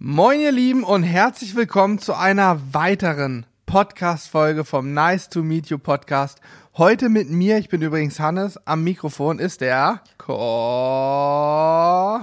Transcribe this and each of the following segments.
Moin ihr Lieben und herzlich willkommen zu einer weiteren Podcast-Folge vom Nice to Meet You Podcast. Heute mit mir, ich bin übrigens Hannes, am Mikrofon ist der Ko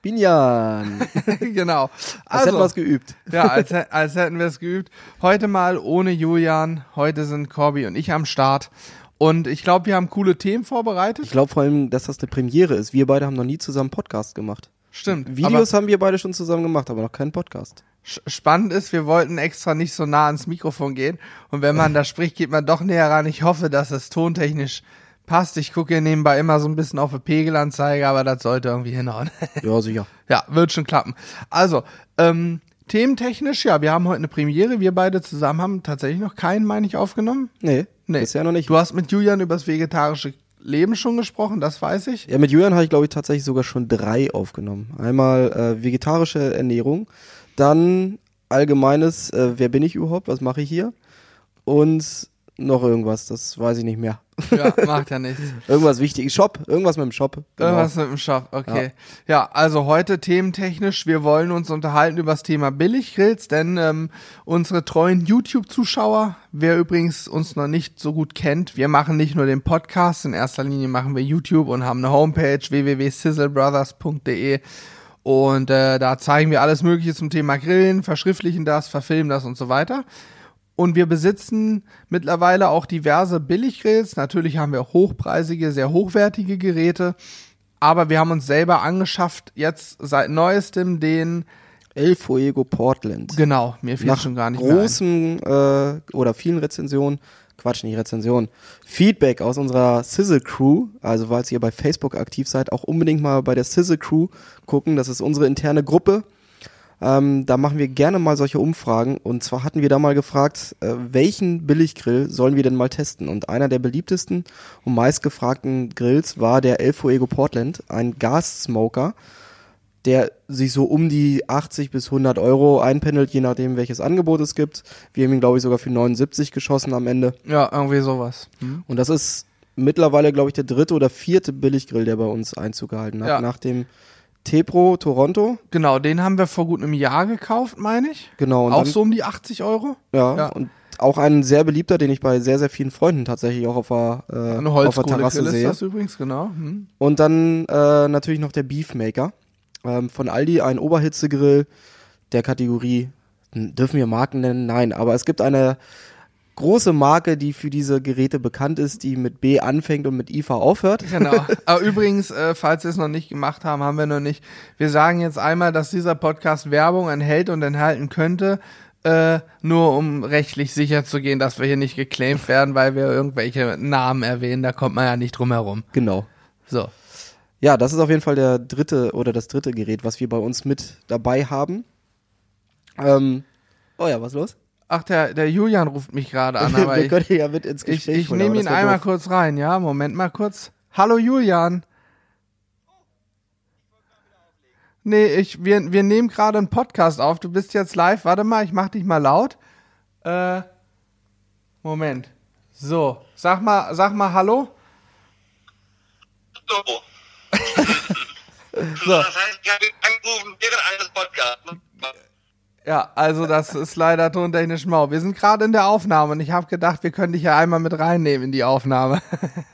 Binjan. genau. Als hätten wir es geübt. ja, als, als hätten wir es geübt. Heute mal ohne Julian. Heute sind Corby und ich am Start. Und ich glaube, wir haben coole Themen vorbereitet. Ich glaube vor allem, dass das eine Premiere ist. Wir beide haben noch nie zusammen Podcast gemacht. Stimmt. Videos haben wir beide schon zusammen gemacht, aber noch keinen Podcast. Spannend ist, wir wollten extra nicht so nah ans Mikrofon gehen. Und wenn man da spricht, geht man doch näher ran. Ich hoffe, dass es tontechnisch passt. Ich gucke nebenbei immer so ein bisschen auf die Pegelanzeige, aber das sollte irgendwie hinhauen. Ja, sicher. ja, wird schon klappen. Also, ähm, thementechnisch, ja, wir haben heute eine Premiere. Wir beide zusammen haben tatsächlich noch keinen, meine ich, aufgenommen. Nee, Nee. bisher noch nicht. Du hast mit Julian über das vegetarische Leben schon gesprochen, das weiß ich. Ja, mit Julian habe ich, glaube ich, tatsächlich sogar schon drei aufgenommen. Einmal äh, vegetarische Ernährung, dann allgemeines, äh, wer bin ich überhaupt, was mache ich hier? Und noch irgendwas, das weiß ich nicht mehr. Ja, macht ja nichts. Irgendwas wichtig. Shop, irgendwas mit dem Shop. Genau. Irgendwas mit dem Shop, okay. Ja. also heute thementechnisch, wir wollen uns unterhalten über das Thema Billiggrills, denn ähm, unsere treuen YouTube-Zuschauer, wer übrigens uns noch nicht so gut kennt, wir machen nicht nur den Podcast, in erster Linie machen wir YouTube und haben eine Homepage www.sizzlebrothers.de und äh, da zeigen wir alles Mögliche zum Thema Grillen, verschriftlichen das, verfilmen das und so weiter. Und wir besitzen mittlerweile auch diverse Billiggrills. Natürlich haben wir hochpreisige, sehr hochwertige Geräte. Aber wir haben uns selber angeschafft, jetzt seit neuestem den, El Fuego Portland. genau, mir fehlt nach schon gar nicht mehr ein. großen äh, oder vielen Rezensionen, Quatsch, nicht Rezensionen, Feedback aus unserer Sizzle Crew, also falls ihr bei Facebook aktiv seid, auch unbedingt mal bei der Sizzle Crew gucken, das ist unsere interne Gruppe. Ähm, da machen wir gerne mal solche Umfragen und zwar hatten wir da mal gefragt, äh, welchen Billiggrill sollen wir denn mal testen? Und einer der beliebtesten und meistgefragten Grills war der El Fuego Portland, ein Gas-Smoker der sich so um die 80 bis 100 Euro einpendelt, je nachdem, welches Angebot es gibt. Wir haben ihn, glaube ich, sogar für 79 geschossen am Ende. Ja, irgendwie sowas. Hm? Und das ist mittlerweile, glaube ich, der dritte oder vierte Billiggrill, der bei uns Einzug gehalten hat. Ja. Nach dem Tepro Toronto. Genau, den haben wir vor gut einem Jahr gekauft, meine ich. Genau. Auch dann, so um die 80 Euro. Ja, ja. Und auch ein sehr beliebter, den ich bei sehr, sehr vielen Freunden tatsächlich auch auf der, äh, Eine auf der Terrasse sehe. das übrigens, genau. Hm? Und dann äh, natürlich noch der Beefmaker ähm, von Aldi, ein Oberhitzegrill der Kategorie, dürfen wir Marken nennen? Nein, aber es gibt eine große Marke, die für diese Geräte bekannt ist, die mit B anfängt und mit IFA aufhört. Genau. Aber übrigens, äh, falls wir es noch nicht gemacht haben, haben wir noch nicht. Wir sagen jetzt einmal, dass dieser Podcast Werbung enthält und enthalten könnte, äh, nur um rechtlich sicher zu gehen, dass wir hier nicht geclaimed werden, weil wir irgendwelche Namen erwähnen. Da kommt man ja nicht drum herum. Genau. So. Ja, das ist auf jeden Fall der dritte oder das dritte Gerät, was wir bei uns mit dabei haben. Ähm, oh ja, was los? Ach, der, der Julian ruft mich gerade an, aber wir ich, können ja mit ins ich, Gespräch ich holen, nehme ihn einmal doof. kurz rein, ja? Moment mal kurz. Hallo Julian. Nee, ich, wir, wir nehmen gerade einen Podcast auf. Du bist jetzt live. Warte mal, ich mach dich mal laut. Äh, Moment. So, sag mal, sag mal Hallo. So. So. Das heißt, ich habe angerufen während eines Podcasts. Ja, also das ist leider tontechnisch mau. Wir sind gerade in der Aufnahme und ich habe gedacht, wir können dich ja einmal mit reinnehmen in die Aufnahme. Sehr gut.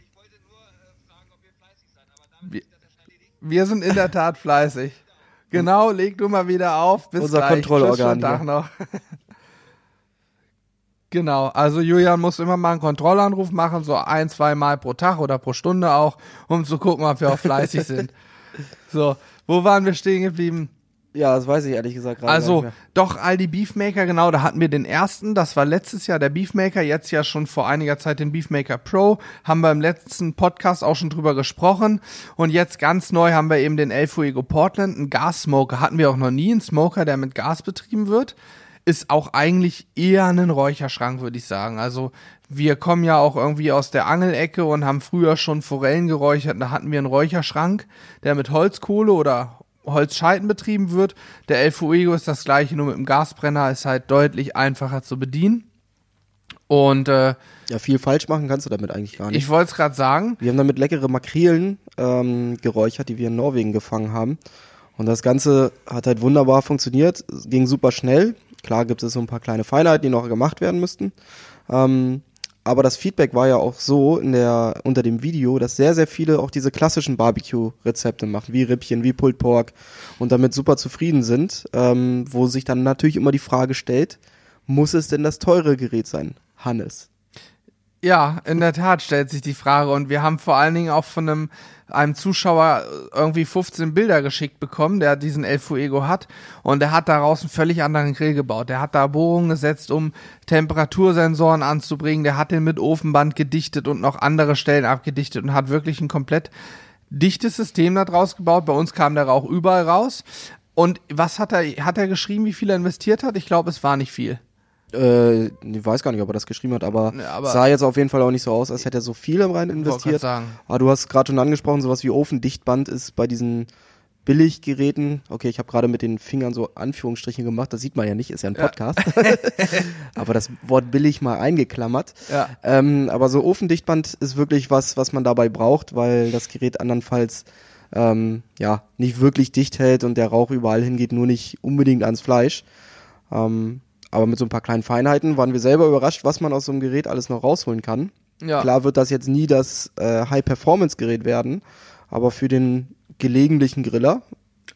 Ich wollte nur fragen, ob ihr fleißig seid, aber damit Wir-. Wir sind in der Tat fleißig. Genau, leg du mal wieder auf. Bis Unser gleich. Kontrollorgan Tschüss, Tag noch. genau, also Julian muss immer mal einen Kontrollanruf machen, so ein, zwei Mal pro Tag oder pro Stunde auch, um zu gucken, ob wir auch fleißig sind. So, wo waren wir stehen geblieben? Ja, das weiß ich ehrlich gesagt gerade Also, doch, Aldi Beefmaker, genau, da hatten wir den ersten, das war letztes Jahr der Beefmaker, jetzt ja schon vor einiger Zeit den Beefmaker Pro, haben wir im letzten Podcast auch schon drüber gesprochen. Und jetzt ganz neu haben wir eben den El Fuego Portland, einen Gassmoker, hatten wir auch noch nie, einen Smoker, der mit Gas betrieben wird, ist auch eigentlich eher ein Räucherschrank, würde ich sagen, also wir kommen ja auch irgendwie aus der Angelecke und haben früher schon Forellen geräuchert, da hatten wir einen Räucherschrank, der mit Holzkohle oder Holzscheiten betrieben wird. Der El Fuego ist das gleiche, nur mit dem Gasbrenner, ist halt deutlich einfacher zu bedienen. Und äh, Ja, viel falsch machen kannst du damit eigentlich gar nicht. ich wollte es gerade sagen, Wir haben damit leckere Makrelen ähm, geräuchert, die wir in Norwegen gefangen haben. Und das Ganze hat halt wunderbar funktioniert, ging super schnell. Klar gibt es so ein paar kleine Feinheiten, die noch gemacht werden müssten. Ähm, aber das Feedback war ja auch so in der, unter dem Video, dass sehr, sehr viele auch diese klassischen Barbecue-Rezepte machen, wie Rippchen, wie Pulled Pork und damit super zufrieden sind, ähm, wo sich dann natürlich immer die Frage stellt, muss es denn das teure Gerät sein, Hannes? Ja, in der Tat stellt sich die Frage und wir haben vor allen Dingen auch von einem, einem Zuschauer irgendwie 15 Bilder geschickt bekommen, der diesen El Fuego hat und der hat daraus einen völlig anderen Grill gebaut. Der hat da Bohrungen gesetzt, um Temperatursensoren anzubringen, der hat den mit Ofenband gedichtet und noch andere Stellen abgedichtet und hat wirklich ein komplett dichtes System da draus gebaut. Bei uns kam der Rauch überall raus. Und was hat er, hat er geschrieben, wie viel er investiert hat? Ich glaube, es war nicht viel. Äh, ich weiß gar nicht, ob er das geschrieben hat, aber, Ja, aber- sah jetzt auf jeden Fall auch nicht so aus, als hätte er so viel rein Wollte investiert. sagen. Aber du hast gerade schon angesprochen, sowas wie Ofendichtband ist bei diesen Billiggeräten, okay, ich habe gerade mit den Fingern so Anführungsstrichen gemacht, das sieht man ja nicht, ist ja ein Podcast. aber das Wort billig mal eingeklammert. Ja. Ähm, aber so Ofendichtband ist wirklich was, was man dabei braucht, weil das Gerät andernfalls ähm, ja nicht wirklich dicht hält und der Rauch überall hingeht, nur nicht unbedingt ans Fleisch. Ähm, aber mit so ein paar kleinen Feinheiten waren wir selber überrascht, was man aus so einem Gerät alles noch rausholen kann. Ja. Klar wird das jetzt nie das äh, High-Performance-Gerät werden, aber für den gelegentlichen Griller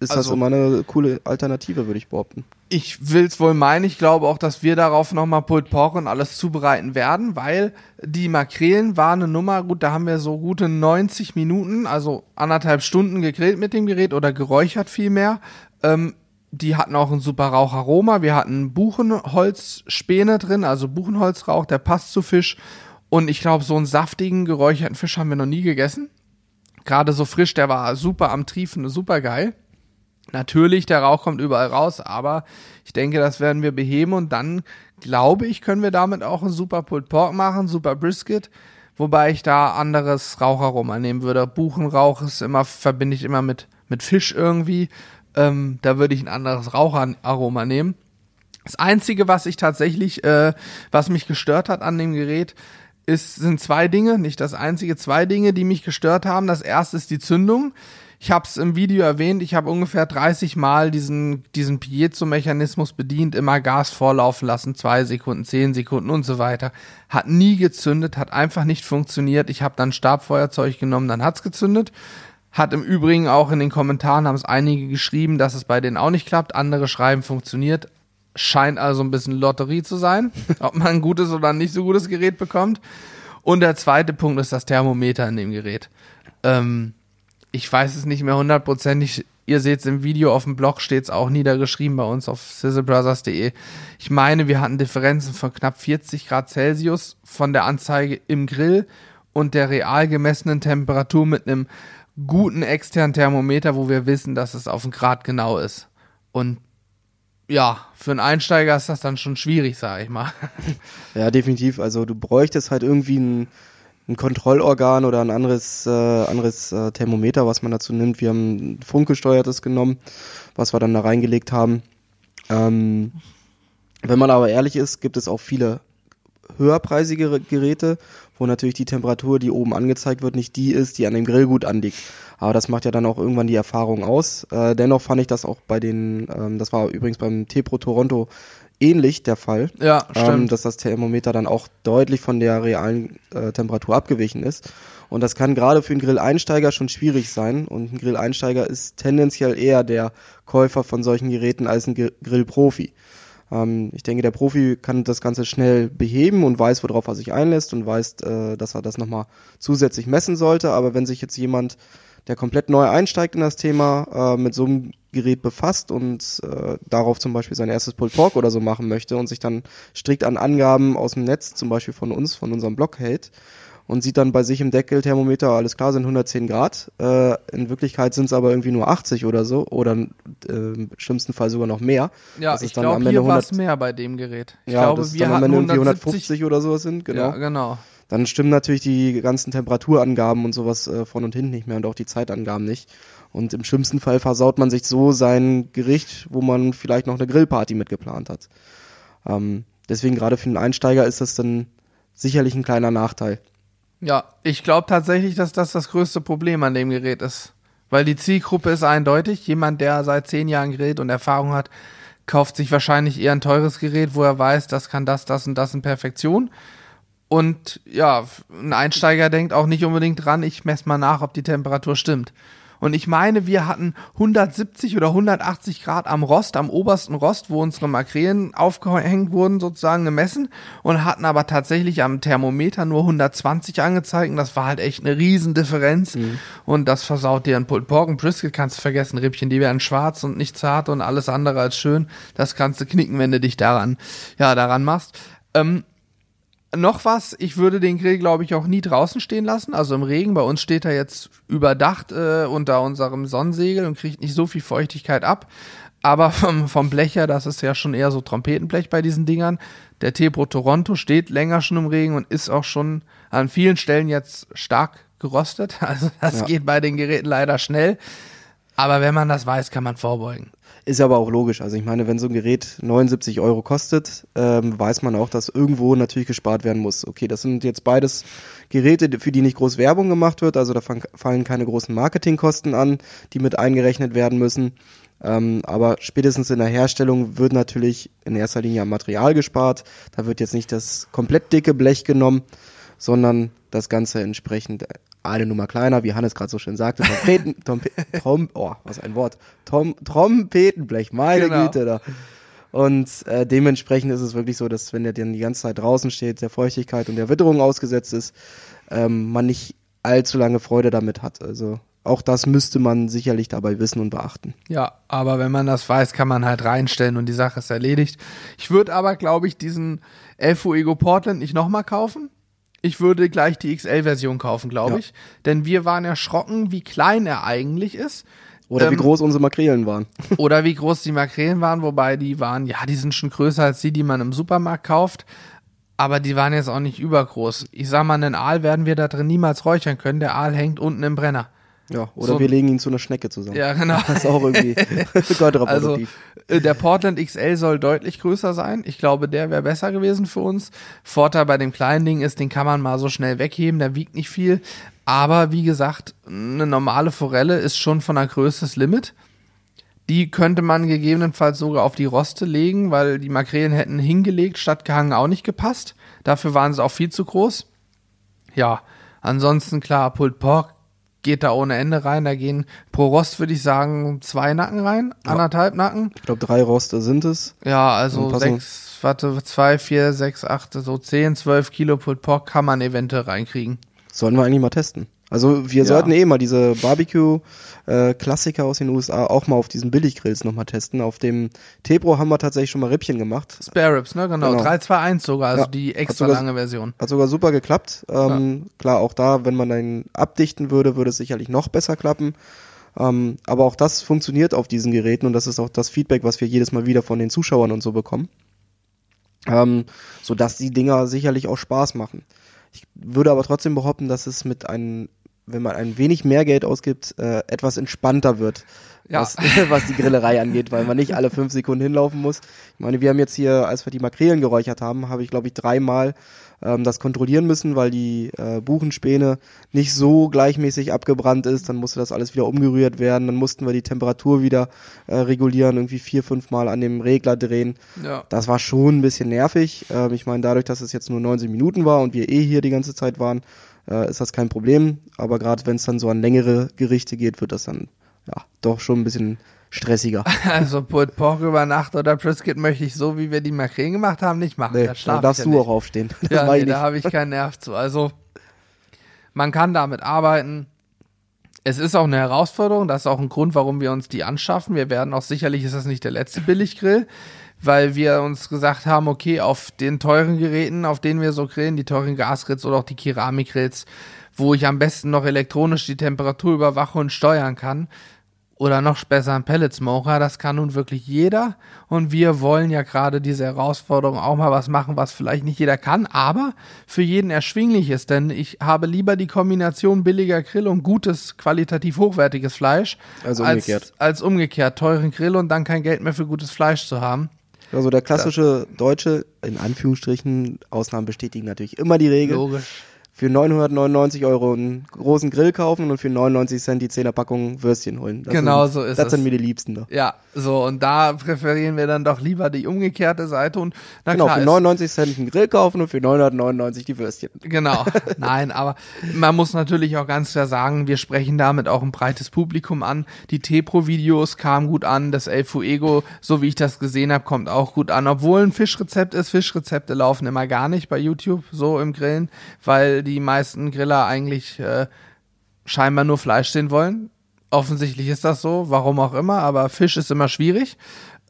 ist das Also- immer eine coole Alternative, würde ich behaupten. Ich will's wohl meinen. Ich glaube auch, dass wir darauf nochmal Pulled Pork und alles zubereiten werden, weil die Makrelen waren eine Nummer. Gut, da haben wir so gute 90 Minuten, also anderthalb Stunden gegrillt mit dem Gerät oder geräuchert vielmehr. Ähm, die hatten auch ein super Raucharoma. Wir hatten Buchenholzspäne drin, also Buchenholzrauch, der passt zu Fisch. Und ich glaube, so einen saftigen, geräucherten Fisch haben wir noch nie gegessen. Gerade so frisch, der war super am Triefen, super geil. Natürlich, der Rauch kommt überall raus, aber ich denke, das werden wir beheben und dann glaube ich, können wir damit auch ein super Pulled Pork machen, super Brisket, wobei ich da anderes Raucharoma nehmen würde. Buchenrauch ist immer, verbinde ich immer mit, mit Fisch irgendwie. Ähm, da würde ich ein anderes Raucharoma nehmen. Das Einzige, was ich tatsächlich, äh, was mich gestört hat an dem Gerät, ist, sind zwei Dinge, nicht das einzige, zwei Dinge, die mich gestört haben. Das erste ist die Zündung. Ich habe es im Video erwähnt, ich habe ungefähr 30 Mal diesen, diesen Piezo-Mechanismus bedient, immer Gas vorlaufen lassen, zwei Sekunden, zehn Sekunden und so weiter. Hat nie gezündet, hat einfach nicht funktioniert. Ich habe dann Stabfeuerzeug genommen, dann hat's gezündet. Hat im Übrigen auch in den Kommentaren haben es einige geschrieben, dass es bei denen auch nicht klappt. Andere schreiben, funktioniert. Scheint also ein bisschen Lotterie zu sein, ob man ein gutes oder ein nicht so gutes Gerät bekommt. Und der zweite Punkt ist das Thermometer in dem Gerät. Ähm, ich weiß es nicht mehr hundertprozentig. Ihr seht es im Video, auf dem Blog steht es auch niedergeschrieben bei uns auf sizzlebrothers.de. Ich meine, wir hatten Differenzen von knapp 40 Grad Celsius von der Anzeige im Grill und der real gemessenen Temperatur mit einem guten externen Thermometer, wo wir wissen, dass es auf den Grad genau ist. Und ja, für einen Einsteiger ist das dann schon schwierig, sage ich mal. Ja, definitiv. Also du bräuchtest halt irgendwie ein, ein Kontrollorgan oder ein anderes, äh, anderes äh, Thermometer, was man dazu nimmt. Wir haben ein funkgesteuertes genommen, was wir dann da reingelegt haben. Ähm, wenn man aber ehrlich ist, gibt es auch viele höherpreisige Geräte, wo natürlich die Temperatur, die oben angezeigt wird, nicht die ist, die an dem Grill gut anliegt. Aber das macht ja dann auch irgendwann die Erfahrung aus. Äh, dennoch fand ich das auch bei den, ähm, das war übrigens beim T-Pro Toronto ähnlich der Fall Ja, ähm, stimmt. dass das Thermometer dann auch deutlich von der realen äh, Temperatur abgewichen ist. Und das kann gerade für einen Grilleinsteiger schon schwierig sein. Und ein Grilleinsteiger ist tendenziell eher der Käufer von solchen Geräten als ein Gr- Grillprofi. Ähm, ich denke, der Profi kann das Ganze schnell beheben und weiß, worauf er sich einlässt und weiß, äh, dass er das nochmal zusätzlich messen sollte. Aber wenn sich jetzt jemand, der komplett neu einsteigt in das Thema, äh, mit so einem Gerät befasst und äh, darauf zum Beispiel sein erstes Pulled Pork oder so machen möchte und sich dann strikt an Angaben aus dem Netz, zum Beispiel von uns, von unserem Blog hält und sieht dann bei sich im Deckelthermometer, alles klar, sind 110 Grad. Äh, in Wirklichkeit sind es aber irgendwie nur 80 oder so oder äh, im schlimmsten Fall sogar noch mehr. Ja, ich glaube, hier war es 100 mehr bei dem Gerät. Ich ja, glaube, das wir dann am Ende irgendwie 170. 150 oder sowas sind, genau. Ja, genau. Dann stimmen natürlich die ganzen Temperaturangaben und sowas äh, von und hinten nicht mehr und auch die Zeitangaben nicht. Und im schlimmsten Fall versaut man sich so sein Gericht, wo man vielleicht noch eine Grillparty mitgeplant hat. Ähm, deswegen gerade für einen Einsteiger ist das dann sicherlich ein kleiner Nachteil. Ja, ich glaube tatsächlich, dass das das größte Problem an dem Gerät ist. Weil die Zielgruppe ist eindeutig. Jemand, der seit zehn Jahren grillt und Erfahrung hat, kauft sich wahrscheinlich eher ein teures Gerät, wo er weiß, das kann das, das und das in Perfektion. Und ja, ein Einsteiger denkt auch nicht unbedingt dran, ich messe mal nach, ob die Temperatur stimmt. Und ich meine, wir hatten 170 oder 180 Grad am Rost, am obersten Rost, wo unsere Makrelen aufgehängt wurden, sozusagen gemessen und hatten aber tatsächlich am Thermometer nur 120 angezeigt. Und das war halt echt eine Riesendifferenz. Mhm. Und das versaut dir ein Pulled Pork. Ein Brisket kannst du vergessen. Rippchen, die werden schwarz und nicht zart und alles andere als schön. Das kannst du knicken, wenn du dich daran, ja, daran machst. Ähm, noch was, ich würde den Grill, glaube ich, auch nie draußen stehen lassen. Also im Regen. Bei uns steht er jetzt überdacht äh, unter unserem Sonnensegel und kriegt nicht so viel Feuchtigkeit ab. Aber vom, vom Blech her, das ist ja schon eher so Trompetenblech bei diesen Dingern. Der Tepro Toronto steht länger schon im Regen und ist auch schon an vielen Stellen jetzt stark gerostet. Also das Ja. geht bei den Geräten leider schnell. Aber wenn man das weiß, kann man vorbeugen. Ist aber auch logisch. Also ich meine, wenn so ein Gerät 79 Euro kostet, ähm, weiß man auch, dass irgendwo natürlich gespart werden muss. Okay, das sind jetzt beides Geräte, für die nicht groß Werbung gemacht wird. Also da fallen keine großen Marketingkosten an, die mit eingerechnet werden müssen. Ähm, aber spätestens in der Herstellung wird natürlich in erster Linie am Material gespart. Da wird jetzt nicht das komplett dicke Blech genommen, sondern das Ganze entsprechend eine Nummer kleiner, wie Hannes gerade so schön sagte, Trompeten, Trompe, Trom, oh, was ein Wort, Tom, Trompetenblech, meine Genau. Güte da. Und äh, dementsprechend ist es wirklich so, dass wenn der dann die ganze Zeit draußen steht, der Feuchtigkeit und der Witterung ausgesetzt ist, ähm, man nicht allzu lange Freude damit hat. Also auch das müsste man sicherlich dabei wissen und beachten. Ja, aber wenn man das weiß, kann man halt reinstellen und die Sache ist erledigt. Ich würde aber, glaube ich, diesen Elfo Ego Portland nicht nochmal kaufen. Ich würde gleich die XL-Version kaufen, glaube Ja. ich. Denn wir waren erschrocken, wie klein er eigentlich ist. Oder wie Ähm, groß unsere Makrelen waren. Oder wie groß die Makrelen waren, wobei die waren, ja, die sind schon größer als die, die man im Supermarkt kauft. Aber die waren jetzt auch nicht übergroß. Ich sag mal, einen Aal werden wir da drin niemals räuchern können. Der Aal hängt unten im Brenner. Ja, oder So- wir legen ihn zu einer Schnecke zusammen. Ja, genau. Das ist auch irgendwie Also, kontraproduktiv. äh, der Portland XL soll deutlich größer sein. Ich glaube, der wäre besser gewesen für uns. Vorteil bei dem kleinen Ding ist, den kann man mal so schnell wegheben, der wiegt nicht viel. Aber wie gesagt, eine normale Forelle ist schon von der Größe das Limit. Die könnte man gegebenenfalls sogar auf die Roste legen, weil die Makrelen hätten hingelegt statt gehangen auch nicht gepasst. Dafür waren sie auch viel zu groß. Ja, ansonsten klar, Pulled Pork geht da ohne Ende rein. Da gehen pro Rost, würde ich sagen, zwei Nacken rein, anderthalb Nacken. Ich glaube, drei Roste sind es. Ja, also sechs, warte, zwei, vier, sechs, acht, so zehn, zwölf Kilo Pulled Pork kann man eventuell reinkriegen. Sollen wir eigentlich mal testen. Also wir Ja. sollten eh mal diese Barbecue-Klassiker aus den USA auch mal auf diesen Billiggrills nochmal testen. Auf dem Tepro haben wir tatsächlich schon mal Rippchen gemacht. Spare Ribs, ne? Genau. Genau. 321 sogar, also Ja, die extra sogar- lange Version. Hat sogar super geklappt. Ähm, Klar, auch da, wenn man den abdichten würde, würde es sicherlich noch besser klappen. Ähm, aber auch das funktioniert auf diesen Geräten und das ist auch das Feedback, was wir jedes Mal wieder von den Zuschauern und so bekommen. Ähm, so dass die Dinger sicherlich auch Spaß machen. Ich würde aber trotzdem behaupten, dass es mit einem, wenn man ein wenig mehr Geld ausgibt, äh, etwas entspannter wird, Ja. was, was die Grillerei angeht, weil man nicht alle fünf Sekunden hinlaufen muss. Ich meine, wir haben jetzt hier, als wir die Makrelen geräuchert haben, habe ich glaube ich dreimal ähm, das kontrollieren müssen, weil die äh, Buchenspäne nicht so gleichmäßig abgebrannt ist. Dann musste das alles wieder umgerührt werden. Dann mussten wir die Temperatur wieder äh, regulieren, irgendwie vier, fünf Mal an dem Regler drehen. Ja. Das war schon ein bisschen nervig. Ähm, ich meine, dadurch, dass es jetzt nur 90 Minuten war und wir eh hier die ganze Zeit waren, äh, ist das kein Problem. Aber gerade wenn es dann so an längere Gerichte geht, wird das dann ja doch schon ein bisschen stressiger. Also Pulled Pork über Nacht oder Brisket möchte ich so, wie wir die Makrelen gemacht haben, nicht machen. Nee, da darfst ja du nicht. auch aufstehen. Das Ja, nee, ich da habe ich keinen Nerv zu. Also man kann damit arbeiten. Es ist auch eine Herausforderung. Das ist auch ein Grund, warum wir uns die anschaffen. Wir werden auch sicherlich, ist das nicht der letzte Billiggrill, weil wir uns gesagt haben, okay, auf den teuren Geräten, auf denen wir so grillen, die teuren Gasgrills oder auch die Keramikgrills, wo ich am besten noch elektronisch die Temperatur überwache und steuern kann, oder noch besser ein Pellet Smoker, das kann nun wirklich jeder und wir wollen ja gerade diese Herausforderung auch mal was machen, was vielleicht nicht jeder kann, aber für jeden erschwinglich ist, denn ich habe lieber die Kombination billiger Grill und gutes, qualitativ hochwertiges Fleisch, Also umgekehrt. als, als umgekehrt teuren Grill und dann kein Geld mehr für gutes Fleisch zu haben. Also der klassische Deutsche, in Anführungsstrichen, Ausnahmen bestätigen natürlich immer die Regel. Logisch. Für 999 Euro einen großen Grill kaufen und für 99 Cent die 10er Packung Würstchen holen. Das Genau sind, so ist Das es. sind mir die Liebsten da. Ja, so, und da präferieren wir dann doch lieber die umgekehrte Seite und na Genau, klar, für ist- 99 Cent einen Grill kaufen und für 999 die Würstchen. Genau, nein, aber man muss natürlich auch ganz klar sagen, wir sprechen damit auch ein breites Publikum an. Die T-Pro-Videos kamen gut an, das El Fuego, so wie ich das gesehen habe, kommt auch gut an. Obwohl ein Fischrezept ist, Fischrezepte laufen immer gar nicht bei YouTube, so im Grillen, weil die meisten Griller eigentlich äh, scheinbar nur Fleisch sehen wollen. Offensichtlich ist das so, warum auch immer, aber Fisch ist immer schwierig.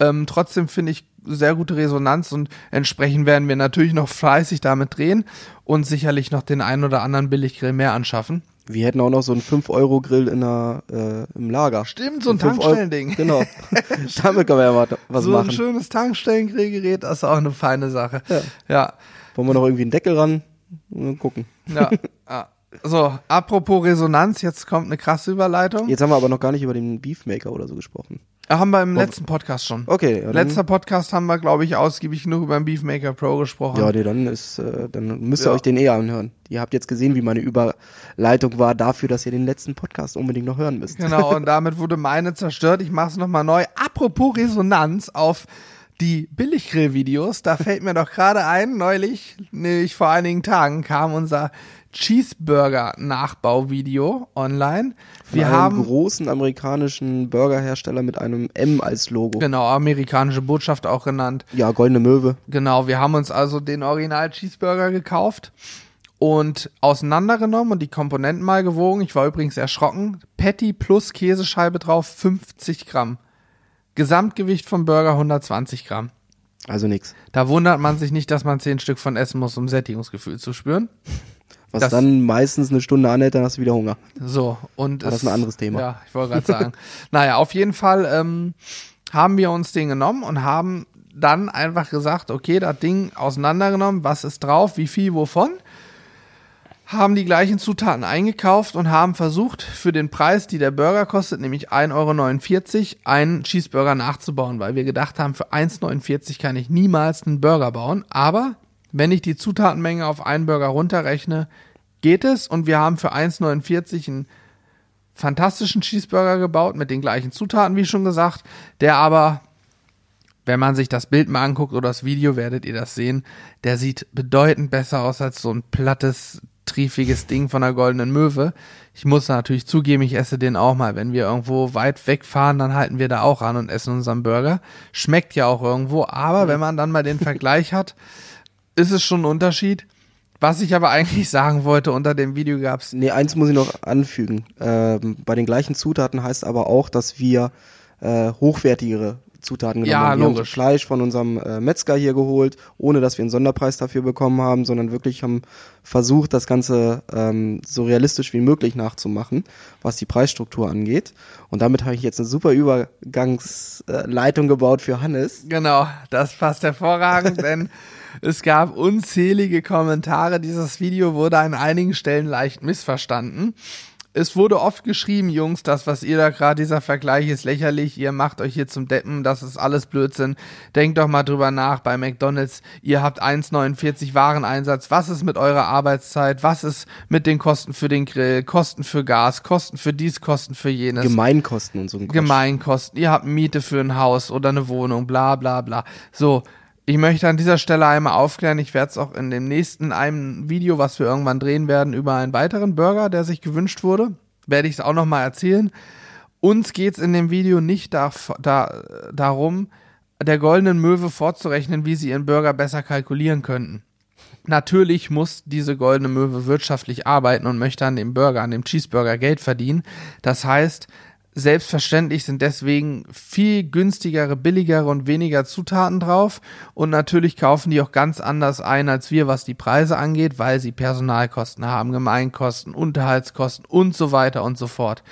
Ähm, trotzdem finde ich sehr gute Resonanz und entsprechend werden wir natürlich noch fleißig damit drehen und sicherlich noch den einen oder anderen Billiggrill mehr anschaffen. Wir hätten auch noch so einen 5-Euro-Grill in der, äh, im Lager. Stimmt, so ein Tankstellending. Genau. Damit können wir ja mal was so machen. ein schönes Tankstellengrillgerät, das ist auch eine feine Sache. Ja. ja. Wollen wir noch irgendwie einen Deckel ran? Mal gucken. Ja. ja. So, apropos Resonanz, jetzt kommt eine krasse Überleitung. Jetzt haben wir aber noch gar nicht über den Beefmaker oder so gesprochen. Ah, Haben wir im letzten Podcast schon. Okay, ja, Letzter Podcast haben wir, glaube ich, ausgiebig genug über den Beefmaker Pro gesprochen. ja, nee, dann ist, äh, dann müsst ihr Ja. euch den eher anhören. Ihr habt jetzt gesehen, wie meine Überleitung war dafür, dass ihr den letzten Podcast unbedingt noch hören müsst. Genau, und damit wurde meine zerstört. Ich mache es nochmal neu. Apropos Resonanz auf die Billiggrill-Videos, da fällt mir doch gerade ein, neulich, nämlich vor einigen Tagen, kam unser Cheeseburger-Nachbauvideo online. Von Wir haben großen amerikanischen Burgerhersteller mit einem M als Logo. genau amerikanische Botschaft auch genannt. Ja, goldene Möwe. Genau, wir haben uns also den Original Cheeseburger gekauft und auseinandergenommen und die Komponenten mal gewogen. Ich war übrigens erschrocken. Patty plus Käsescheibe drauf 50 Gramm. Gesamtgewicht vom Burger 120 Gramm. Also nix. Da wundert man sich nicht, dass man 10 Stück von essen muss, um Sättigungsgefühl zu spüren. Was Das- dann meistens eine Stunde anhält, dann hast du wieder Hunger. So, und Aber das es- ist ein anderes Thema. Ja, ich wollte gerade sagen. naja, auf jeden Fall ähm, haben wir uns den genommen und haben dann einfach gesagt, okay, das Ding auseinandergenommen, was ist drauf, wie viel, wovon. Haben die gleichen Zutaten eingekauft und haben versucht, für den Preis, die der Burger kostet, nämlich 1,49 Euro, einen Cheeseburger nachzubauen, weil wir gedacht haben, für 1,49 kann ich niemals einen Burger bauen. Aber wenn ich die Zutatenmenge auf einen Burger runterrechne, geht es und wir haben für 1,49 einen fantastischen Cheeseburger gebaut mit den gleichen Zutaten, wie schon gesagt, der aber, wenn man sich das Bild mal anguckt oder das Video, werdet ihr das sehen, der sieht bedeutend besser aus als so ein plattes, triefiges Ding von der goldenen Möwe. Ich muss natürlich zugeben, ich esse den auch mal. Wenn wir irgendwo weit wegfahren, dann halten wir da auch an und essen unseren Burger. Schmeckt ja auch irgendwo, aber wenn man dann mal den Vergleich hat, ist es schon ein Unterschied. Was ich aber eigentlich sagen wollte, unter dem Video gab's Nee, eins muss ich noch anfügen. Ähm, bei den gleichen Zutaten heißt aber auch, dass wir äh, hochwertigere Zutaten genommen Ja, haben. Wir haben. Fleisch von unserem äh, Metzger hier geholt, ohne dass wir einen Sonderpreis dafür bekommen haben, sondern wirklich haben versucht, das Ganze ähm, so realistisch wie möglich nachzumachen, was die Preisstruktur angeht. Und damit habe ich jetzt eine super Übergangsleitung gebaut für Hannes. Genau, das passt hervorragend, denn es gab unzählige Kommentare. Dieses Video wurde an einigen Stellen leicht missverstanden. Es wurde oft geschrieben, Jungs, das, was ihr da gerade, dieser Vergleich ist lächerlich, ihr macht euch hier zum Deppen, das ist alles Blödsinn. Denkt doch mal drüber nach bei McDonalds, ihr habt 1,49 Wareneinsatz, was ist mit eurer Arbeitszeit, was ist mit den Kosten für den Grill, Kosten für Gas, Kosten für dies, Kosten für jenes. Gemeinkosten und so ein Quatsch. Gemeinkosten, ihr habt Miete für ein Haus oder eine Wohnung, bla bla bla. So, ich möchte an dieser Stelle einmal aufklären, ich werde es auch in dem nächsten einem Video, was wir irgendwann drehen werden, über einen weiteren Burger, der sich gewünscht wurde, werde ich es auch nochmal erzählen. Uns geht's in dem Video nicht da, da, darum, der goldenen Möwe vorzurechnen, wie sie ihren Burger besser kalkulieren könnten. Natürlich muss diese goldene Möwe wirtschaftlich arbeiten und möchte an dem Burger, an dem Cheeseburger Geld verdienen. Das heißt, selbstverständlich sind deswegen viel günstigere, billigere und weniger Zutaten drauf. Und natürlich kaufen die auch ganz anders ein als wir, was die Preise angeht, weil sie Personalkosten haben, Gemeinkosten, Unterhaltskosten und so weiter und so fort.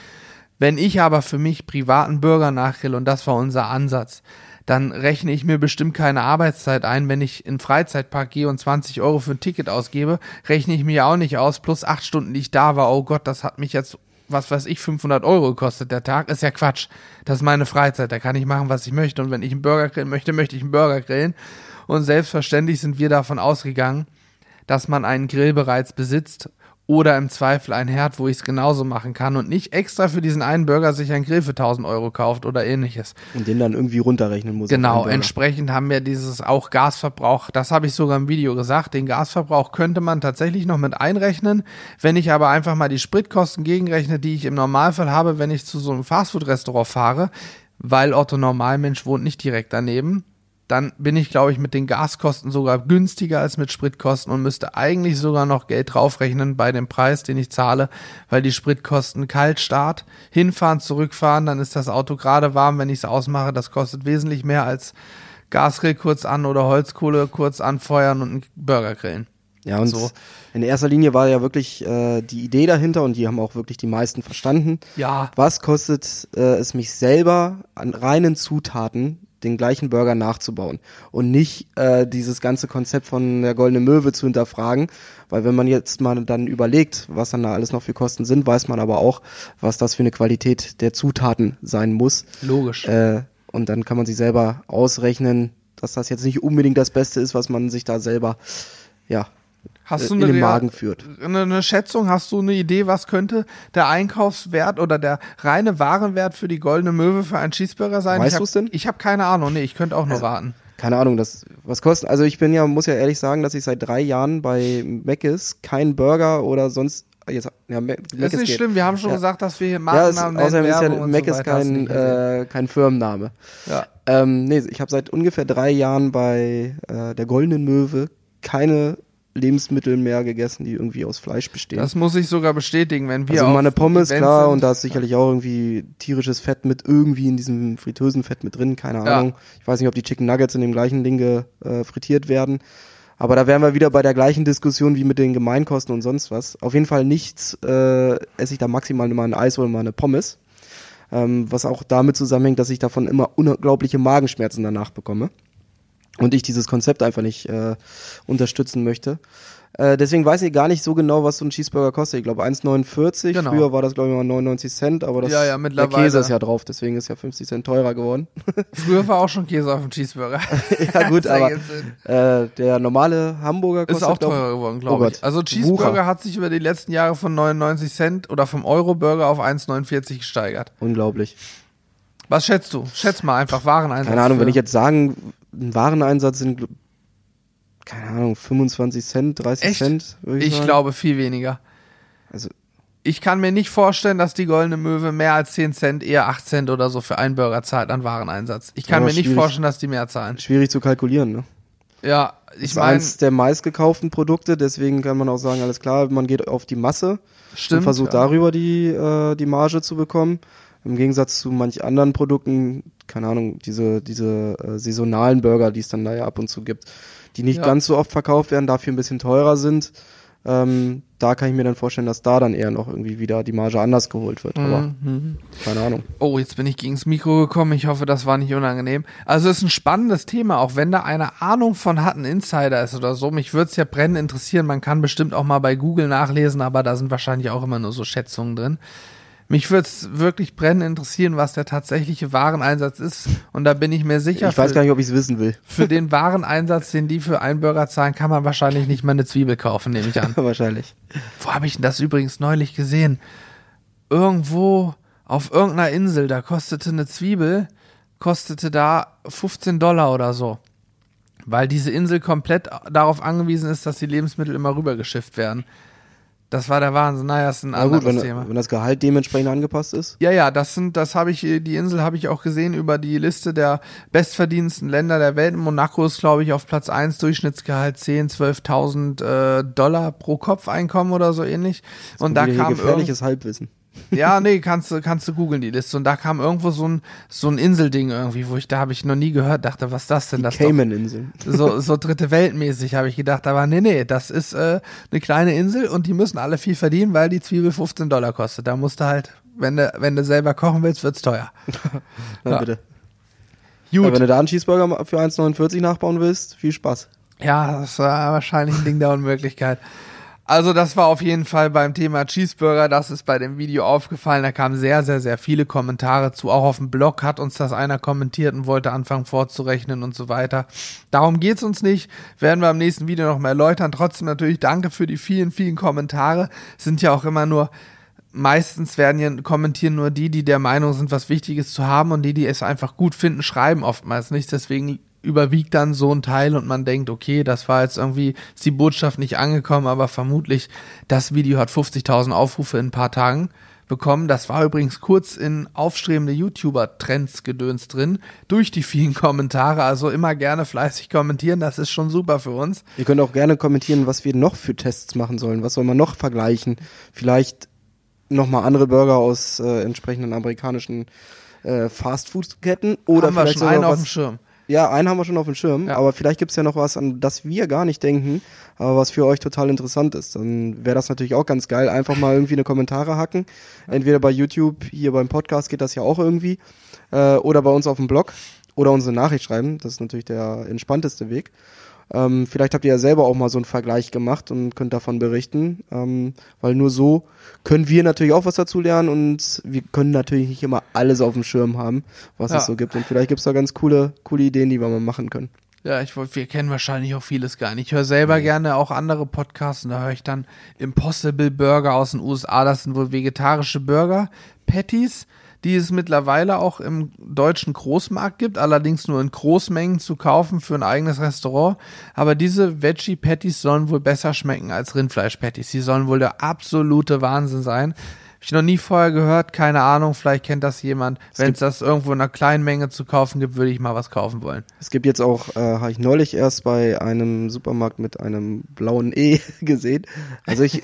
Wenn ich aber für mich privaten Burger nachgrill, und das war unser Ansatz, dann rechne ich mir bestimmt keine Arbeitszeit ein. Wenn ich in Freizeitpark gehe und 20 Euro für ein Ticket ausgebe, rechne ich mir auch nicht aus, plus acht Stunden, die ich da war. Oh Gott, das hat mich jetzt, was weiß ich, 500 Euro gekostet der Tag. Ist ja Quatsch. Das ist meine Freizeit. Da kann ich machen, was ich möchte. Und wenn ich einen Burger grillen möchte, möchte ich einen Burger grillen. Und selbstverständlich sind wir davon ausgegangen, dass man einen Grill bereits besitzt oder im Zweifel ein Herd, wo ich es genauso machen kann und nicht extra für diesen einen Burger sich einen Grill für 1000 Euro kauft oder ähnliches. Und den dann irgendwie runterrechnen muss. Genau, entsprechend haben wir dieses auch Gasverbrauch, das habe ich sogar im Video gesagt, den Gasverbrauch könnte man tatsächlich noch mit einrechnen. Wenn ich aber einfach mal die Spritkosten gegenrechne, die ich im Normalfall habe, wenn ich zu so einem Fastfood-Restaurant fahre, weil Otto Normalmensch wohnt nicht direkt daneben, dann bin ich, glaube ich, mit den Gaskosten sogar günstiger als mit Spritkosten und müsste eigentlich sogar noch Geld draufrechnen bei dem Preis, den ich zahle, weil die Spritkosten Kaltstart, hinfahren, zurückfahren, dann ist das Auto gerade warm, wenn ich es ausmache, das kostet wesentlich mehr als Gasgrill kurz an oder Holzkohle kurz anfeuern und einen Burger grillen. Ja, und So. in erster Linie war ja wirklich äh, die Idee dahinter und die haben auch wirklich die meisten verstanden. Ja, Was kostet äh, es mich selber an reinen Zutaten den gleichen Burger nachzubauen und nicht äh, dieses ganze Konzept von der goldenen Möwe zu hinterfragen, weil wenn man jetzt mal dann überlegt, was dann da alles noch für Kosten sind, weiß man aber auch, was das für eine Qualität der Zutaten sein muss. logisch. Äh, und dann kann man sich selber ausrechnen, dass das jetzt nicht unbedingt das Beste ist, was man sich da selber ja Hast äh, du in eine den Magen führt. eine, eine Schätzung, hast du eine Idee, was könnte der Einkaufswert oder der reine Warenwert für die goldene Möwe für einen Cheeseburger sein? Weißt ich hab- du's denn? Ich habe keine Ahnung, nee, ich könnte auch nur raten. keine Ahnung, das was kostet. Also ich bin ja, muss ja ehrlich sagen, dass ich seit drei Jahren bei Mc's kein Burger oder sonst jetzt ja, Mac, ist nicht geht. schlimm, wir haben schon Ja. gesagt, dass wir hier Ja, es, Markennamen außerdem ist ja Mac so ist du kein äh, kein Firmenname. ja. Ähm, nee, ich habe seit ungefähr drei Jahren bei äh, der Goldenen Möwe keine Lebensmittel mehr gegessen, die irgendwie aus Fleisch bestehen. Das muss ich sogar bestätigen, wenn wir also meine Pommes, Events klar, sind. und da ist sicherlich auch irgendwie tierisches Fett mit irgendwie in diesem fritösen Fett mit drin, keine Ja. Ahnung. Ich weiß nicht, ob die Chicken Nuggets in dem gleichen Ding ge- äh, frittiert werden. Aber da wären wir wieder bei der gleichen Diskussion wie mit den Gemeinkosten und sonst was. Auf jeden Fall nichts äh, esse ich da maximal mal ein Eis oder mal eine Pommes. Ähm, was auch damit zusammenhängt, dass ich davon immer unglaubliche Magenschmerzen danach bekomme. Und ich dieses Konzept einfach nicht äh, unterstützen möchte. Äh, deswegen weiß ich gar nicht so genau, was so ein Cheeseburger kostet. Ich glaube 1,49. Genau. Früher war das, glaube ich, mal 99 Cent, aber das Ja, ja, der. Käse ist ja drauf, deswegen ist ja 50 Cent teurer geworden. Früher war auch schon Käse auf dem Cheeseburger. ja gut, aber äh, der normale Hamburger Ist kostet auch glaub- teurer geworden, Oh glaube Gott. ich. Also Cheeseburger Wucher. hat sich über die letzten Jahre von 99 Cent oder vom Euro-Burger auf 1,49 gesteigert. Unglaublich. Was schätzt du? Schätz mal einfach Wareneinsatz. Keine Ahnung, für- wenn ich jetzt sagen, ein Wareneinsatz sind, keine Ahnung, 25 Cent, 30 Echt? Cent, ich, Ich glaube viel weniger. Also, Ich kann mir nicht vorstellen, dass die Goldene Möwe mehr als 10 Cent, eher 8 Cent oder so für einen Burger zahlt an Wareneinsatz. Ich kann mir nicht vorstellen, dass die mehr zahlen. schwierig zu kalkulieren, ne? Ja, Ich ich ist meine, eins der meistgekauften Produkte, deswegen kann man auch sagen, alles klar, man geht auf die Masse stimmt. und versucht ja. darüber die, äh, die Marge zu bekommen. Im Gegensatz zu manch anderen Produkten, keine Ahnung, diese, diese äh, saisonalen Burger, die es dann da ja ab und zu gibt, die nicht Ja. ganz so oft verkauft werden, dafür ein bisschen teurer sind. Ähm, da kann ich mir dann vorstellen, dass da dann eher noch irgendwie wieder die Marge anders geholt wird. Aber Mhm. keine Ahnung. Oh, jetzt bin ich gegens Mikro gekommen. Ich hoffe, das war nicht unangenehm. Also es ist ein spannendes Thema, auch wenn da eine Ahnung von hat, ein Insider ist oder so. Mich würde es ja brennend interessieren. Man kann bestimmt auch mal bei Google nachlesen, aber da sind wahrscheinlich auch immer nur so Schätzungen drin. Mich würde es wirklich brennend interessieren, was der tatsächliche Wareneinsatz ist. Und da bin ich mir sicher, ich weiß für, gar nicht, ob ich es wissen will. für den Wareneinsatz, den die für einen Burger zahlen, kann man wahrscheinlich nicht mal eine Zwiebel kaufen, nehme ich an. Wahrscheinlich. Wo habe ich denn das übrigens neulich gesehen? Irgendwo auf irgendeiner Insel, da kostete eine Zwiebel, kostete da 15 Dollar oder so. Weil diese Insel komplett darauf angewiesen ist, dass die Lebensmittel immer rübergeschifft werden. Das war der Wahnsinn. Naja, ist ein Na gut, anderes wenn, Thema. wenn das Gehalt dementsprechend angepasst ist. Ja, ja, das sind, das habe ich, die Insel habe ich auch gesehen über die Liste der bestverdienendsten Länder der Welt. Monaco ist, glaube ich, auf Platz 1, Durchschnittsgehalt 10, 12.000 äh, Dollar pro Kopf Einkommen oder so ähnlich. Und da kam gefährliches Halbwissen. Ja, nee, kannst du, kannst du googeln die Liste. Und da kam irgendwo so ein, so ein Inselding irgendwie, wo ich, da habe ich noch nie gehört, dachte, was ist das denn? Die das ist doch- Cayman-Inseln. so, so dritte Weltmäßig habe ich gedacht, aber nee, nee, das ist äh, eine kleine Insel und die müssen alle viel verdienen, weil die Zwiebel 15 Dollar kostet. Da musst du halt, wenn du, wenn du selber kochen willst, wird's teuer. Na Ja. bitte. Gut. Ja, wenn du da einen Cheeseburger für 1,49 nachbauen willst, viel Spaß. Ja, das war wahrscheinlich ein Ding der Unmöglichkeit. Also das war auf jeden Fall beim Thema Cheeseburger, das ist bei dem Video aufgefallen. Da kamen sehr, sehr, sehr viele Kommentare zu. Auch auf dem Blog hat uns das einer kommentiert und wollte anfangen vorzurechnen und so weiter. Darum geht's uns nicht. Werden wir im nächsten Video noch mal erläutern. Trotzdem natürlich danke für die vielen, vielen Kommentare. Sind ja auch immer nur meistens werden ja kommentieren nur die, die der Meinung sind, was Wichtiges zu haben und die, die es einfach gut finden, schreiben oftmals nicht. Deswegen überwiegt dann so ein Teil und man denkt, okay, das war jetzt irgendwie, ist die Botschaft nicht angekommen, aber vermutlich, das Video hat 50.000 Aufrufe in ein paar Tagen bekommen. Das war übrigens kurz in aufstrebende YouTuber-Trends gedöns drin, durch die vielen Kommentare. Also immer gerne fleißig kommentieren, das ist schon super für uns. Ihr könnt auch gerne kommentieren, was wir noch für Tests machen sollen. Was soll man noch vergleichen? Vielleicht nochmal andere Burger aus äh, entsprechenden amerikanischen äh, Fast-Food-Ketten oder Haben wir vielleicht schon einen auf dem Schirm. Ja, einen haben wir schon auf dem Schirm, Ja. aber vielleicht gibt's ja noch was, an das wir gar nicht denken, aber was für euch total interessant ist. Dann wäre das natürlich auch ganz geil. Einfach mal irgendwie eine Kommentare hacken. Entweder bei YouTube, hier beim Podcast geht das ja auch irgendwie, äh, oder bei uns auf dem Blog oder unsere Nachricht schreiben. Das ist natürlich der entspannteste Weg. Ähm, vielleicht habt ihr ja selber auch mal so einen Vergleich gemacht und könnt davon berichten, ähm, weil nur so können wir natürlich auch was dazu lernen und wir können natürlich nicht immer alles auf dem Schirm haben, was Ja. es so gibt. Und vielleicht gibt's da ganz coole, coole Ideen, die wir mal machen können. Ja, ich wir kennen wahrscheinlich auch vieles gar nicht. Ich höre selber gerne auch andere Podcasts und da höre ich dann Impossible Burger aus den USA. Das sind wohl vegetarische Burger, Patties, die es mittlerweile auch im deutschen Großmarkt gibt, allerdings nur in Großmengen zu kaufen für ein eigenes Restaurant. Aber diese Veggie Patties sollen wohl besser schmecken als Rindfleisch Patties. Sie sollen wohl der absolute Wahnsinn sein. Hab ich noch nie vorher gehört, keine Ahnung, vielleicht kennt das jemand. Wenn es das irgendwo in einer kleinen Menge zu kaufen gibt, würde ich mal was kaufen wollen. Es gibt jetzt auch, äh, habe ich neulich erst bei einem Supermarkt mit einem blauen E gesehen. Also ich,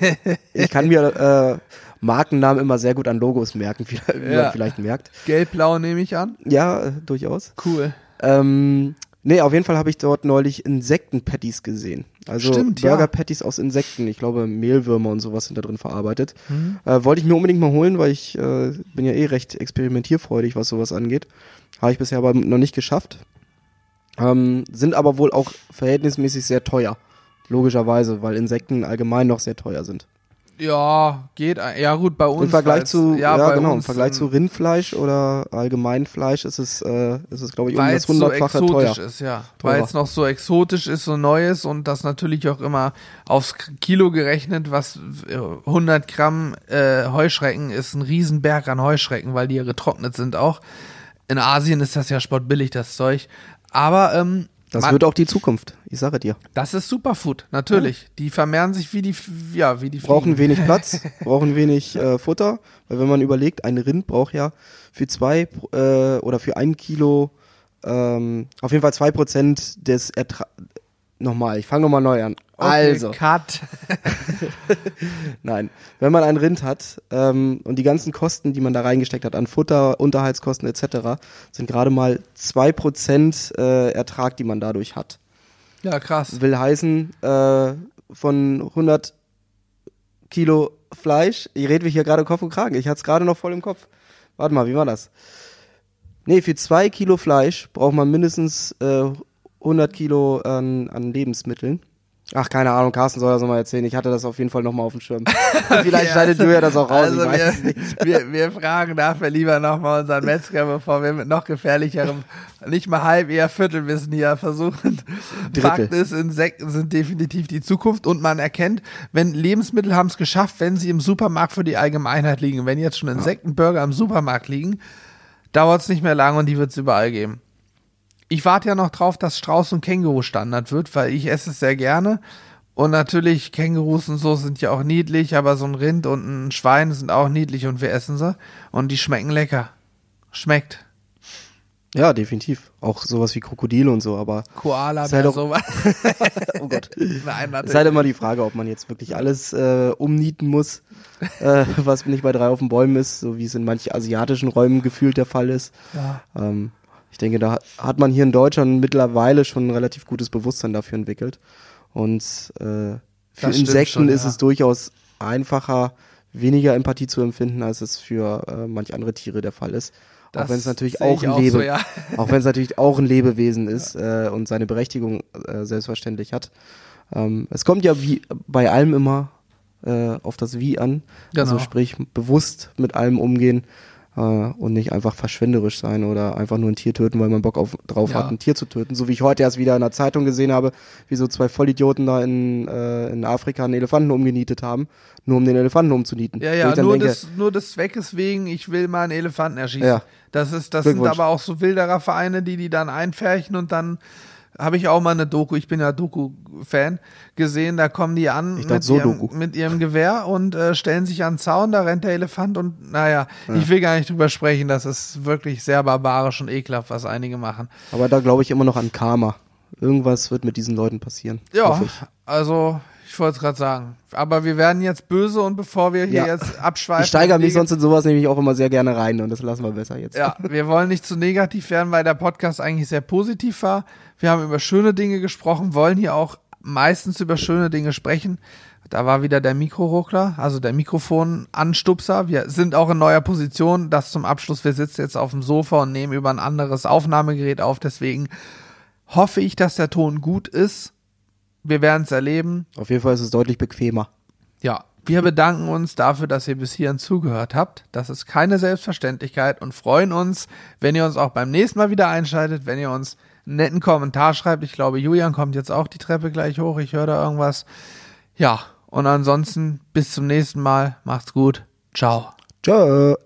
ich kann mir äh, Markennamen immer sehr gut an Logos merken, wie, wie Ja. man vielleicht merkt. Gelb-blau nehme ich an. Ja, äh, durchaus. Cool. Ähm, nee, auf jeden Fall habe ich dort neulich Insekten-Patties gesehen. Also Stimmt, ja. Burger-Patties aus Insekten. Ich glaube, Mehlwürmer und sowas sind da drin verarbeitet. Mhm. Äh, wollte ich mir unbedingt mal holen, weil ich äh, bin ja eh recht experimentierfreudig, was sowas angeht. Habe ich bisher aber noch nicht geschafft. Ähm, sind aber wohl auch verhältnismäßig sehr teuer. Logischerweise, weil Insekten allgemein noch sehr teuer sind. Ja, geht. Ja, gut, bei uns. Im Vergleich zu, ja, bei genau, im Vergleich ähm, zu Rindfleisch oder Allgemeinfleisch ist es, äh, ist es glaube ich, um das es so hundertfache exotisch teuer. ist, ja. Teurer. Weil es noch so exotisch ist, so neu ist und das natürlich auch immer aufs Kilo gerechnet, was äh, 100 Gramm äh, Heuschrecken ist ein Riesenberg an Heuschrecken, weil die ja getrocknet sind auch. In Asien ist das ja sportbillig, das Zeug. Aber ähm, Das man- wird auch die Zukunft, ich sage dir. das ist Superfood, natürlich. Die vermehren sich wie die, ja, wie die brauchen Fliegen. wenig Platz, brauchen wenig äh, Futter, weil wenn man überlegt, ein Rind braucht ja für zwei äh, oder für ein Kilo ähm, auf jeden Fall zwei Prozent des Ertra Nochmal, ich fange nochmal neu an. Okay, Also, Cut. nein, wenn man ein Rind hat ähm, und die ganzen Kosten, die man da reingesteckt hat an Futter, Unterhaltskosten etc., sind gerade mal zwei Prozent äh, Ertrag, die man dadurch hat. Ja, krass. Will heißen, äh, von 100 Kilo Fleisch, ich rede mich hier gerade Kopf und Kragen, ich hatte es gerade noch voll im Kopf. Warte mal, wie war das? Nee, für zwei Kilo Fleisch braucht man mindestens äh, 100 Kilo an, an Lebensmitteln. Ach, keine Ahnung, Carsten soll das nochmal erzählen. Ich hatte das auf jeden Fall nochmal auf dem Schirm. Vielleicht schneidet du ja das auch raus, Also ich weiß wir, wir, wir fragen dafür lieber nochmal unseren Metzger, bevor wir mit noch gefährlicherem, nicht mal halb, eher Viertelwissen hier versuchen. Drittel. Fakt ist, Insekten sind definitiv die Zukunft und man erkennt, wenn Lebensmittel haben es geschafft, wenn sie im Supermarkt für die Allgemeinheit liegen. Wenn jetzt schon Insektenburger im Supermarkt liegen, dauert es nicht mehr lange und die wird es überall geben. Ich warte ja noch drauf, dass Strauß und Känguru Standard wird, weil ich esse es sehr gerne. Und natürlich, Kängurus und so sind ja auch niedlich, aber so ein Rind und ein Schwein sind auch niedlich und wir essen sie. Und die schmecken lecker. Schmeckt. Ja, definitiv. Auch sowas wie Krokodile und so, aber Koala, Ist halt auch- sowas. oh Gott. Nein, Es ist halt immer die Frage, ob man jetzt wirklich alles äh, umnieten muss, äh, was nicht bei drei auf den Bäumen ist, so wie es in manchen asiatischen Räumen gefühlt der Fall ist. Ja. Ähm, denke, da hat man hier in Deutschland mittlerweile schon ein relativ gutes Bewusstsein dafür entwickelt. Und äh, für Insekten schon, ist ja. es durchaus einfacher, weniger Empathie zu empfinden, als es für äh, manche andere Tiere der Fall ist. auch Das wenn es natürlich auch ich ein auch Lebe, so, ja. auch wenn es natürlich auch ein Lebewesen ist äh, und seine Berechtigung äh, selbstverständlich hat. Ähm, es kommt ja wie bei allem immer äh, auf das Wie an. Genau. Also sprich bewusst mit allem umgehen äh, und nicht einfach verschwenderisch sein oder einfach nur ein Tier töten, weil man Bock auf, drauf Ja. hat, ein Tier zu töten. So wie ich heute erst wieder in der Zeitung gesehen habe, wie so zwei Vollidioten da in, äh, in Afrika einen Elefanten umgenietet haben, nur um den Elefanten umzunieten. Ja, ja, nur, denke, des, nur des Zweckes wegen, ich will mal einen Elefanten erschießen. Ja. Das ist, das sind aber auch so Wilderervereine, die die dann einfärchen und dann habe ich auch mal eine Doku, ich bin ja Doku-Fan, gesehen, da kommen die an mit, so ihrem, mit ihrem Gewehr und äh, stellen sich an den Zaun, da rennt der Elefant und naja, ich will gar nicht drüber sprechen, das ist wirklich sehr barbarisch und ekelhaft, was einige machen. aber da glaube ich immer noch an Karma. Irgendwas wird mit diesen Leuten passieren. Ja, also ich wollte es gerade sagen. Aber wir werden jetzt böse und bevor wir hier Ja. jetzt abschweifen. Ich steigere mich sonst in sowas nämlich auch immer sehr gerne rein und das lassen wir besser jetzt. Ja, wir wollen nicht zu negativ werden, weil der Podcast eigentlich sehr positiv war. Wir haben über schöne Dinge gesprochen, wollen hier auch meistens über schöne Dinge sprechen. Da war wieder der Mikroruckler, also der Mikrofonanstupser. Wir sind auch in neuer Position. Das zum Abschluss. Wir sitzen jetzt auf dem Sofa und nehmen über ein anderes Aufnahmegerät auf. Deswegen hoffe ich, dass der Ton gut ist. Wir werden es erleben. Auf jeden Fall ist es deutlich bequemer. Ja, wir bedanken uns dafür, dass ihr bis hierhin zugehört habt. Das ist keine Selbstverständlichkeit und freuen uns, wenn ihr uns auch beim nächsten Mal wieder einschaltet, wenn ihr uns einen netten Kommentar schreibt. Ich glaube, Julian kommt jetzt auch die Treppe gleich hoch. Ich höre da irgendwas. Ja, und ansonsten bis zum nächsten Mal. Macht's gut. Ciao. Ciao.